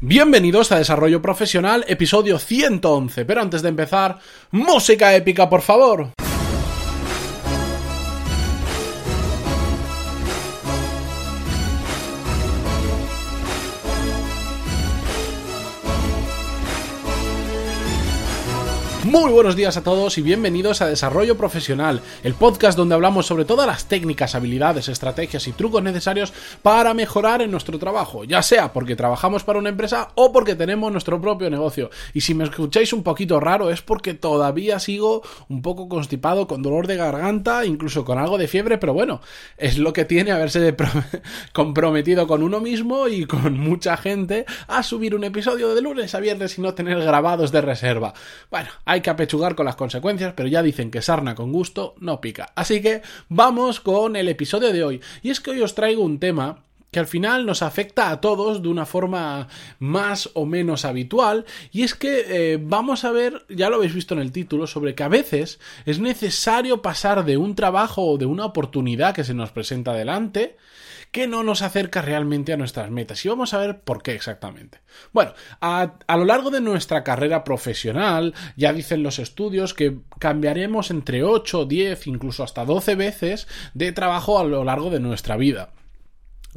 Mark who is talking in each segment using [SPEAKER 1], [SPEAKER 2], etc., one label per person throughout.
[SPEAKER 1] Bienvenidos a Desarrollo Profesional, episodio 111. Pero antes de empezar, música épica, por favor. Muy buenos días a todos y bienvenidos a Desarrollo Profesional, el podcast donde hablamos sobre todas las técnicas, habilidades, estrategias y trucos necesarios para mejorar en nuestro trabajo, ya sea porque trabajamos para una empresa o porque tenemos nuestro propio negocio. Y si me escucháis un poquito raro es porque todavía sigo un poco constipado, con dolor de garganta, incluso con algo de fiebre, pero bueno, es lo que tiene haberse comprometido con uno mismo y con mucha gente a subir un episodio de lunes a viernes y no tener grabados de reserva. Bueno, hay hay que apechugar con las consecuencias, pero ya dicen que sarna con gusto no pica. Así que vamos con el episodio de hoy. Y es que hoy os traigo un tema que al final nos afecta a todos de una forma más o menos habitual y es que eh, vamos a ver, ya lo habéis visto en el título, sobre que a veces es necesario pasar de un trabajo o de una oportunidad que se nos presenta delante que no nos acerca realmente a nuestras metas. Y vamos a ver por qué exactamente. Bueno, a, lo largo de nuestra carrera profesional, ya dicen los estudios que cambiaremos entre 8, 10, incluso hasta 12 veces de trabajo a lo largo de nuestra vida.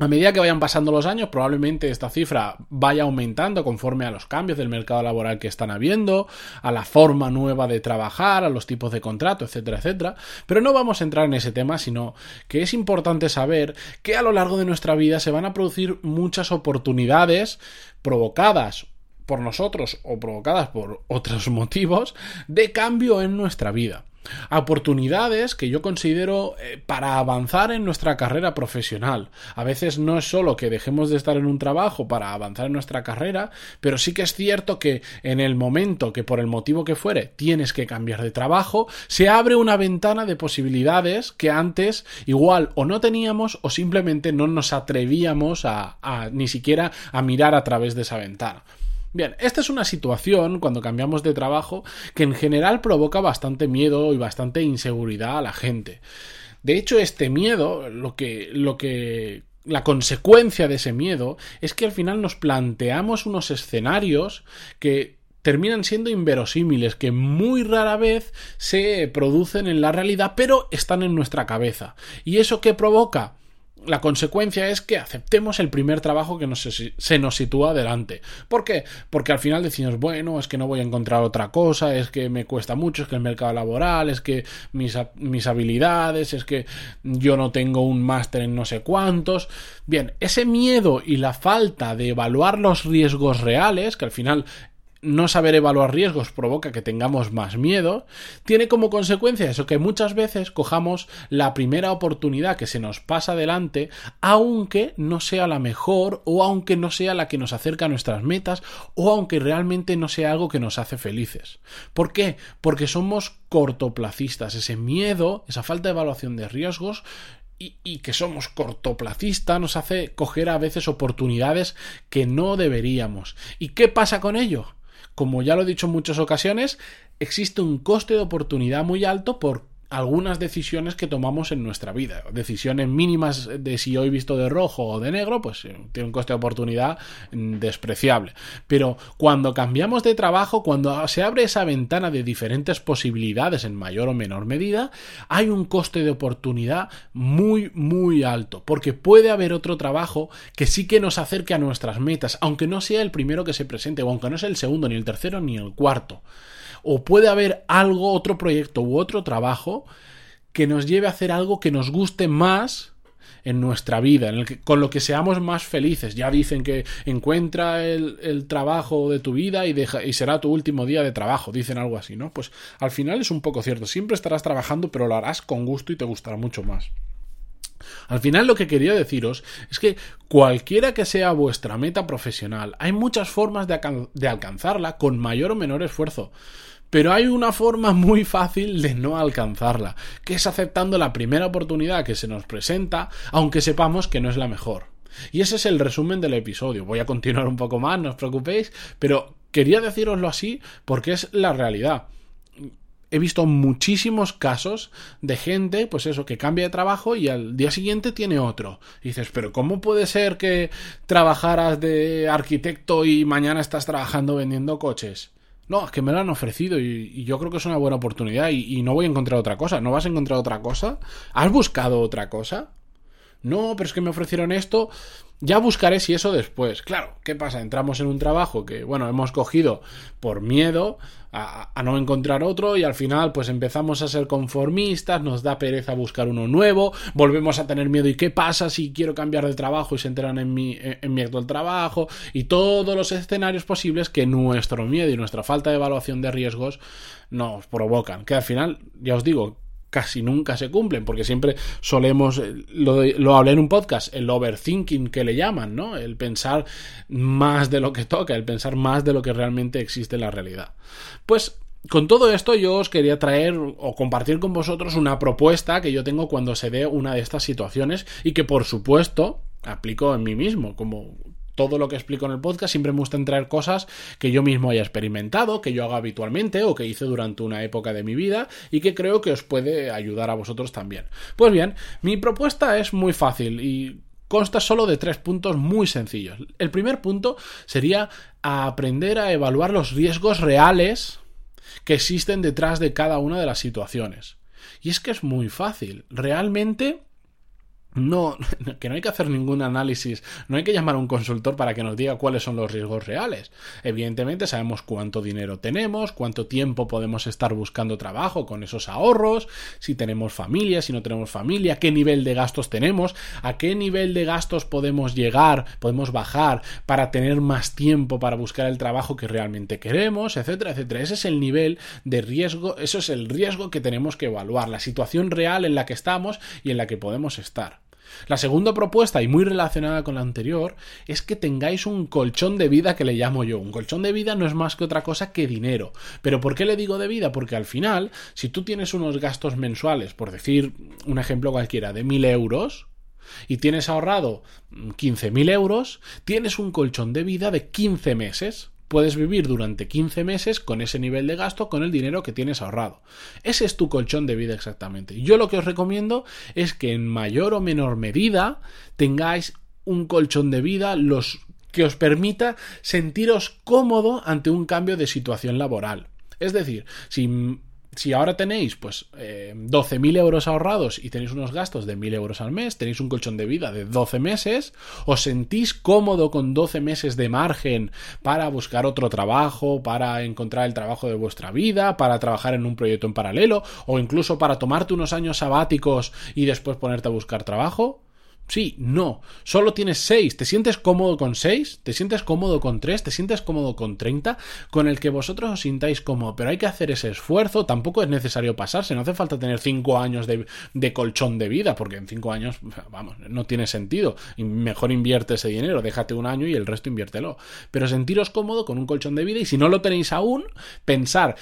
[SPEAKER 1] A medida que vayan pasando los años, probablemente esta cifra vaya aumentando conforme a los cambios del mercado laboral que están habiendo, a la forma nueva de trabajar, a los tipos de contrato, etcétera, etcétera. Pero no vamos a entrar en ese tema, sino que es importante saber que a lo largo de nuestra vida se van a producir muchas oportunidades provocadas por nosotros o provocadas por otros motivos de cambio en nuestra vida oportunidades que yo considero eh, para avanzar en nuestra carrera profesional. A veces no es solo que dejemos de estar en un trabajo para avanzar en nuestra carrera, pero sí que es cierto que en el momento que por el motivo que fuere tienes que cambiar de trabajo, se abre una ventana de posibilidades que antes igual o no teníamos o simplemente no nos atrevíamos a, a ni siquiera a mirar a través de esa ventana. Bien, esta es una situación, cuando cambiamos de trabajo, que en general provoca bastante miedo y bastante inseguridad a la gente. De hecho, este miedo, lo que, lo que la consecuencia de ese miedo es que al final nos planteamos unos escenarios que terminan siendo inverosímiles, que muy rara vez se producen en la realidad, pero están en nuestra cabeza. ¿Y eso qué provoca? La consecuencia es que aceptemos el primer trabajo que se nos sitúa delante. ¿Por qué? Porque al final decimos, bueno, es que no voy a encontrar otra cosa, es que me cuesta mucho, es que el mercado laboral, es que mis, mis habilidades, es que yo no tengo un máster en no sé cuántos. Bien, ese miedo y la falta de evaluar los riesgos reales, que al final no saber evaluar riesgos provoca que tengamos más miedo, tiene como consecuencia eso que muchas veces cojamos la primera oportunidad que se nos pasa delante, aunque no sea la mejor o aunque no sea la que nos acerca a nuestras metas o aunque realmente no sea algo que nos hace felices. ¿Por qué? Porque somos cortoplacistas, ese miedo, esa falta de evaluación de riesgos y, que somos cortoplacistas nos hace coger a veces oportunidades que no deberíamos. ¿Y qué pasa con ello? Como ya lo he dicho en muchas ocasiones, existe un coste de oportunidad muy alto por algunas decisiones que tomamos en nuestra vida. Decisiones mínimas de si hoy visto de rojo o de negro, pues eh, tiene un coste de oportunidad mm, despreciable. Pero cuando cambiamos de trabajo, cuando se abre esa ventana de diferentes posibilidades en mayor o menor medida, hay un coste de oportunidad muy, muy alto. Porque puede haber otro trabajo que sí que nos acerque a nuestras metas, aunque no sea el primero que se presente, o aunque no sea el segundo, ni el tercero, ni el cuarto o puede haber algo, otro proyecto u otro trabajo que nos lleve a hacer algo que nos guste más en nuestra vida, en el que, con lo que seamos más felices. Ya dicen que encuentra el, trabajo de tu vida y, será tu último día de trabajo, dicen algo así, ¿no? Pues al final es un poco cierto, siempre estarás trabajando, pero lo harás con gusto y te gustará mucho más. Al final lo que quería deciros es que cualquiera que sea vuestra meta profesional, hay muchas formas de, alcanzarla con mayor o menor esfuerzo. Pero hay una forma muy fácil de no alcanzarla, que es aceptando la primera oportunidad que se nos presenta, aunque sepamos que no es la mejor. Y ese es el resumen del episodio. Voy a continuar un poco más, no os preocupéis, pero quería deciroslo así porque es la realidad he visto muchísimos casos de gente, pues eso, que cambia de trabajo y al día siguiente tiene otro. Y dices, pero ¿cómo puede ser que trabajaras de arquitecto y mañana estás trabajando vendiendo coches? No, es que me lo han ofrecido y, yo creo que es una buena oportunidad y, y no voy a encontrar otra cosa. ¿No vas a encontrar otra cosa? ¿Has buscado otra cosa? No, pero es que me ofrecieron esto. Ya buscaré si eso después. Claro, ¿qué pasa? Entramos en un trabajo que, bueno, hemos cogido por miedo a, no encontrar otro y al final pues empezamos a ser conformistas, nos da pereza buscar uno nuevo, volvemos a tener miedo y qué pasa si quiero cambiar de trabajo y se enteran en mi, en mi actual trabajo y todos los escenarios posibles que nuestro miedo y nuestra falta de evaluación de riesgos nos provocan. Que al final, ya os digo, casi nunca se cumplen, porque siempre solemos, eh, lo, lo, hablé en un podcast, el overthinking que le llaman, ¿no? El pensar más de lo que toca, el pensar más de lo que realmente existe en la realidad. Pues con todo esto yo os quería traer o compartir con vosotros una propuesta que yo tengo cuando se dé una de estas situaciones y que por supuesto aplico en mí mismo, como todo lo que explico en el podcast siempre me gusta traer cosas que yo mismo haya experimentado, que yo haga habitualmente o que hice durante una época de mi vida y que creo que os puede ayudar a vosotros también. Pues bien, mi propuesta es muy fácil y consta solo de tres puntos muy sencillos. El primer punto sería aprender a evaluar los riesgos reales que existen detrás de cada una de las situaciones. Y es que es muy fácil. Realmente no, que no hay que hacer ningún análisis, no hay que llamar a un consultor para que nos diga cuáles son los riesgos reales. Evidentemente sabemos cuánto dinero tenemos, cuánto tiempo podemos estar buscando trabajo con esos ahorros, si tenemos familia, si no tenemos familia, qué nivel de gastos tenemos, a qué nivel de gastos podemos llegar, podemos bajar para tener más tiempo para buscar el trabajo que realmente queremos, etcétera, etcétera. Ese es el nivel de riesgo, eso es el riesgo que tenemos que evaluar, la situación real en la que estamos y en la que podemos estar. La segunda propuesta, y muy relacionada con la anterior, es que tengáis un colchón de vida que le llamo yo. Un colchón de vida no es más que otra cosa que dinero. Pero ¿por qué le digo de vida? Porque al final, si tú tienes unos gastos mensuales, por decir un ejemplo cualquiera, de mil euros, y tienes ahorrado 15.000 euros, tienes un colchón de vida de 15 meses puedes vivir durante 15 meses con ese nivel de gasto, con el dinero que tienes ahorrado. Ese es tu colchón de vida exactamente. Yo lo que os recomiendo es que en mayor o menor medida tengáis un colchón de vida los que os permita sentiros cómodo ante un cambio de situación laboral. Es decir, si si ahora tenéis pues eh, 12.000 euros ahorrados y tenéis unos gastos de 1.000 euros al mes, tenéis un colchón de vida de 12 meses, os sentís cómodo con 12 meses de margen para buscar otro trabajo, para encontrar el trabajo de vuestra vida, para trabajar en un proyecto en paralelo o incluso para tomarte unos años sabáticos y después ponerte a buscar trabajo, Sí, no. Solo tienes 6. ¿Te sientes cómodo con 6? ¿Te sientes cómodo con 3? ¿Te sientes cómodo con 30? Con el que vosotros os sintáis cómodo. Pero hay que hacer ese esfuerzo. Tampoco es necesario pasarse. No hace falta tener 5 años de, de, colchón de vida. Porque en 5 años, vamos, no tiene sentido. Mejor invierte ese dinero. Déjate un año y el resto inviértelo. Pero sentiros cómodo con un colchón de vida. Y si no lo tenéis aún, pensar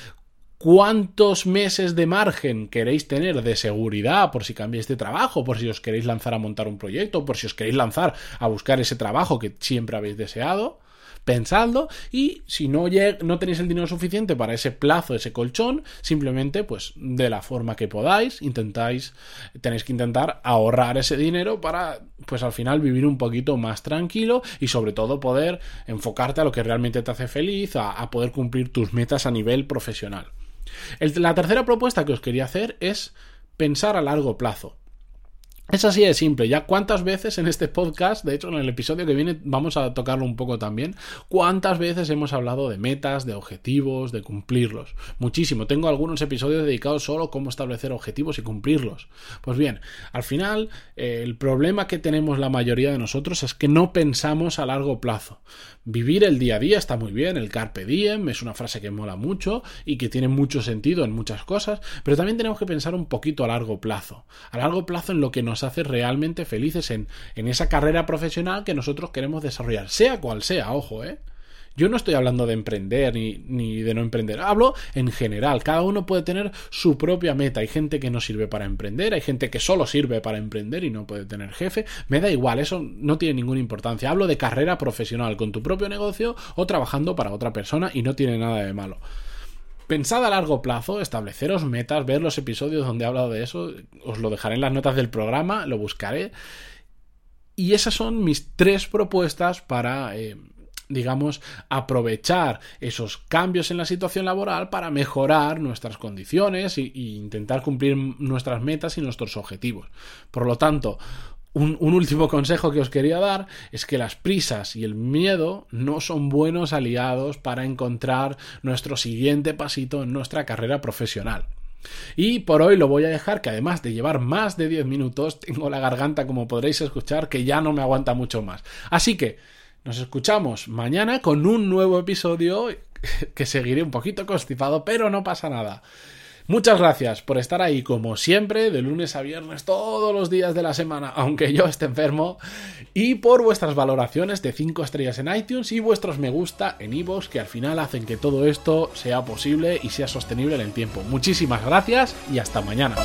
[SPEAKER 1] cuántos meses de margen queréis tener de seguridad por si cambiáis de trabajo, por si os queréis lanzar a montar un proyecto, por si os queréis lanzar a buscar ese trabajo que siempre habéis deseado. Pensadlo y si no, no tenéis el dinero suficiente para ese plazo, ese colchón, simplemente pues de la forma que podáis, intentáis, tenéis que intentar ahorrar ese dinero para pues al final vivir un poquito más tranquilo y sobre todo poder enfocarte a lo que realmente te hace feliz, a poder cumplir tus metas a nivel profesional la tercera propuesta que os quería hacer es pensar a largo plazo. Es así de simple. Ya cuántas veces en este podcast, de hecho en el episodio que viene vamos a tocarlo un poco también, cuántas veces hemos hablado de metas, de objetivos, de cumplirlos. Muchísimo. Tengo algunos episodios dedicados solo a cómo establecer objetivos y cumplirlos. Pues bien, al final eh, el problema que tenemos la mayoría de nosotros es que no pensamos a largo plazo. Vivir el día a día está muy bien, el carpe diem es una frase que mola mucho y que tiene mucho sentido en muchas cosas, pero también tenemos que pensar un poquito a largo plazo. A largo plazo en lo que nos hace realmente felices en, en esa carrera profesional que nosotros queremos desarrollar, sea cual sea, ojo, ¿eh? Yo no estoy hablando de emprender ni, ni, de no emprender, hablo en general. Cada uno puede tener su propia meta. Hay gente que no sirve para emprender, hay gente que solo sirve para emprender y no puede tener jefe. Me da igual, eso no tiene ninguna importancia. Hablo de carrera profesional con tu propio negocio o trabajando para otra persona y no tiene nada de malo. Pensad a largo plazo, estableceros metas, ver los episodios donde he hablado de eso, os lo dejaré en las notas del programa, lo buscaré. Y esas son mis tres propuestas para eh, digamos, aprovechar esos cambios en la situación laboral para mejorar nuestras condiciones e, intentar cumplir nuestras metas y nuestros objetivos. Por lo tanto, un, último consejo que os quería dar es que las prisas y el miedo no son buenos aliados para encontrar nuestro siguiente pasito en nuestra carrera profesional. Y por hoy lo voy a dejar que además de llevar más de 10 minutos, tengo la garganta como podréis escuchar que ya no me aguanta mucho más. Así que nos escuchamos mañana con un nuevo episodio que seguiré un poquito constipado, pero no pasa nada. Muchas gracias por estar ahí como siempre, de lunes a viernes, todos los días de la semana, aunque yo esté enfermo, y por vuestras valoraciones de 5 estrellas en iTunes y vuestros me gusta en iVoox, que al final hacen que todo esto sea posible y sea sostenible en el tiempo. Muchísimas gracias y hasta mañana.